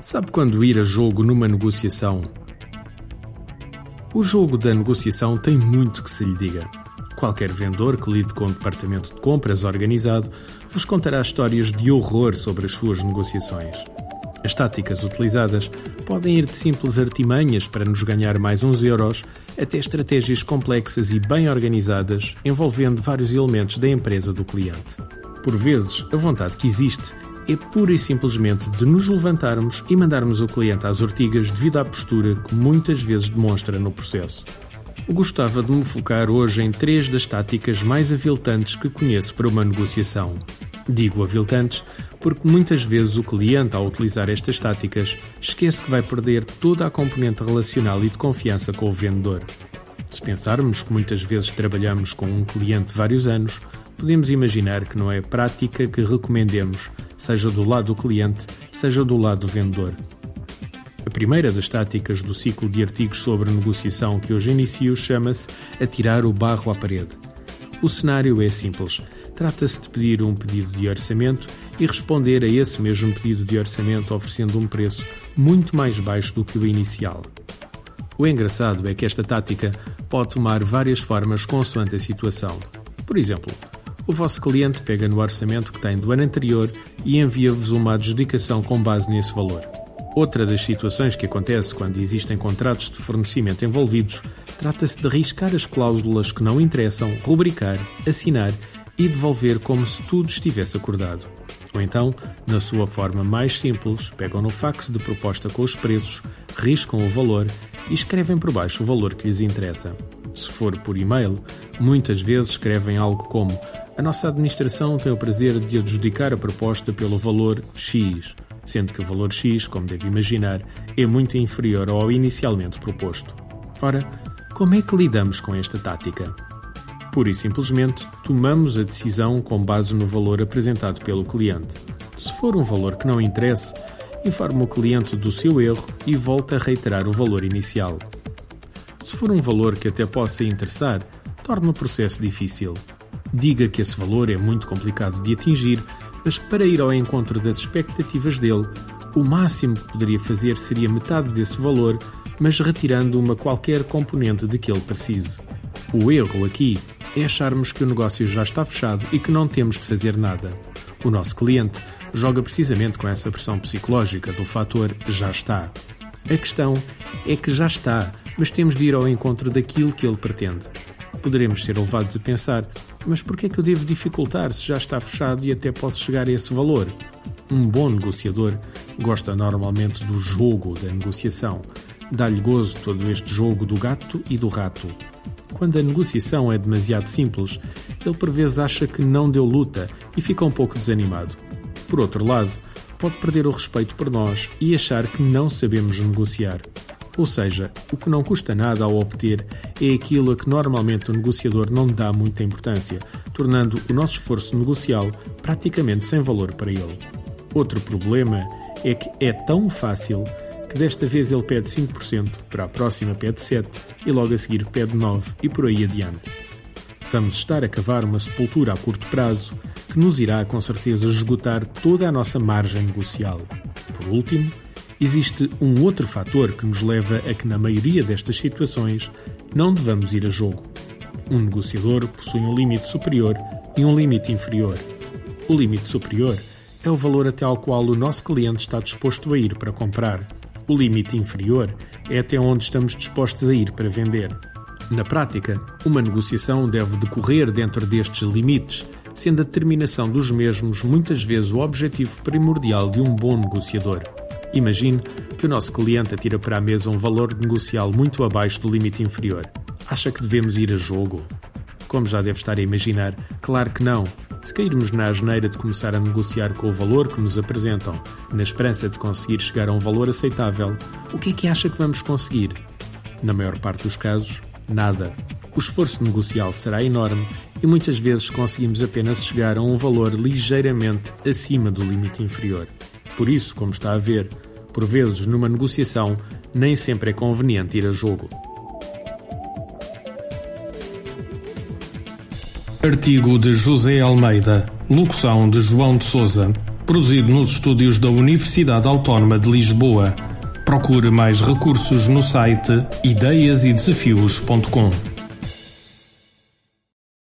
Sabe quando ir a jogo numa negociação? O jogo da negociação tem muito que se lhe diga. Qualquer vendedor que lide com o departamento de compras organizado vos contará histórias de horror sobre as suas negociações. As táticas utilizadas podem ir de simples artimanhas para nos ganhar mais uns euros até estratégias complexas e bem organizadas envolvendo vários elementos da empresa do cliente. Por vezes, a vontade que existe é pura e simplesmente de nos levantarmos e mandarmos o cliente às ortigas devido à postura que muitas vezes demonstra no processo. gostava de me focar hoje em três das táticas mais aviltantes que conheço para uma negociação. Digo aviltantes porque muitas vezes o cliente, ao utilizar estas táticas, esquece que vai perder toda a componente relacional e de confiança com o vendedor. Se pensarmos que muitas vezes trabalhamos com um cliente vários anos, podemos imaginar que não é prática que recomendemos, seja do lado do cliente, seja do lado do vendedor. A primeira das táticas do ciclo de artigos sobre negociação que hoje inicio chama-se Atirar o barro à parede. O cenário é simples. Trata-se de pedir um pedido de orçamento e responder a esse mesmo pedido de orçamento oferecendo um preço muito mais baixo do que o inicial. O engraçado é que esta tática pode tomar várias formas consoante a situação. Por exemplo, o vosso cliente pega no orçamento que tem do ano anterior e envia-vos uma adjudicação com base nesse valor. Outra das situações que acontece quando existem contratos de fornecimento envolvidos trata-se de riscar as cláusulas que não interessam, rubricar, assinar e devolver como se tudo estivesse acordado. Ou então, na sua forma mais simples, pegam no fax de proposta com os preços, riscam o valor e escrevem por baixo o valor que lhes interessa. Se for por e-mail, muitas vezes escrevem algo como a nossa administração tem o prazer de adjudicar a proposta pelo valor X, sendo que o valor X, como deve imaginar, é muito inferior ao inicialmente proposto. Ora, como é que lidamos com esta tática? Pura e simplesmente, tomamos a decisão com base no valor apresentado pelo cliente. Se for um valor que não interessa, informe o cliente do seu erro e volta a reiterar o valor inicial. Se for um valor que até possa interessar, torna o processo difícil. Diga que esse valor é muito complicado de atingir, mas para ir ao encontro das expectativas dele, o máximo que poderia fazer seria metade desse valor, mas retirando uma qualquer componente de que ele precise. O erro aqui é acharmos que o negócio já está fechado e que não temos de fazer nada. O nosso cliente joga precisamente com essa pressão psicológica do fator já está. A questão é que já está, mas temos de ir ao encontro daquilo que ele pretende. Poderemos ser levados a pensar: mas por que é que eu devo dificultar se já está fechado e até posso chegar a esse valor? Um bom negociador gosta normalmente do jogo da negociação. Dá-lhe gozo todo este jogo do gato e do rato. Quando a negociação é demasiado simples, ele por vezes acha que não deu luta e fica um pouco desanimado. Por outro lado, pode perder o respeito por nós e achar que não sabemos negociar. Ou seja, o que não custa nada ao obter é aquilo a que normalmente o negociador não dá muita importância, tornando o nosso esforço negocial praticamente sem valor para ele. Outro problema é que é tão fácil que desta vez ele pede 5%, para a próxima pede 7% e logo a seguir pede 9% e por aí adiante. Vamos estar a cavar uma sepultura a curto prazo que nos irá com certeza esgotar toda a nossa margem negocial. Por último, existe um outro fator que nos leva a que, na maioria destas situações, não devamos ir a jogo. Um negociador possui um limite superior e um limite inferior. O limite superior é o valor até ao qual o nosso cliente está disposto a ir para comprar. O limite inferior é até onde estamos dispostos a ir para vender. Na prática, uma negociação deve decorrer dentro destes limites, sendo a determinação dos mesmos muitas vezes o objetivo primordial de um bom negociador. Imagine que o nosso cliente atira para a mesa um valor negocial muito abaixo do limite inferior. Acha que devemos ir a jogo? Como já deve estar a imaginar, claro que não. Se cairmos na asneira de começar a negociar com o valor que nos apresentam, na esperança de conseguir chegar a um valor aceitável, o que é que acha que vamos conseguir? Na maior parte dos casos, nada. O esforço negocial será enorme e muitas vezes conseguimos apenas chegar a um valor ligeiramente acima do limite inferior. Por isso, como está a ver, por vezes numa negociação nem sempre é conveniente ir a jogo. Artigo de José Almeida, locução de João de Souza, produzido nos estúdios da Universidade Autónoma de Lisboa. Procure mais recursos no site ideiasedesafios.com.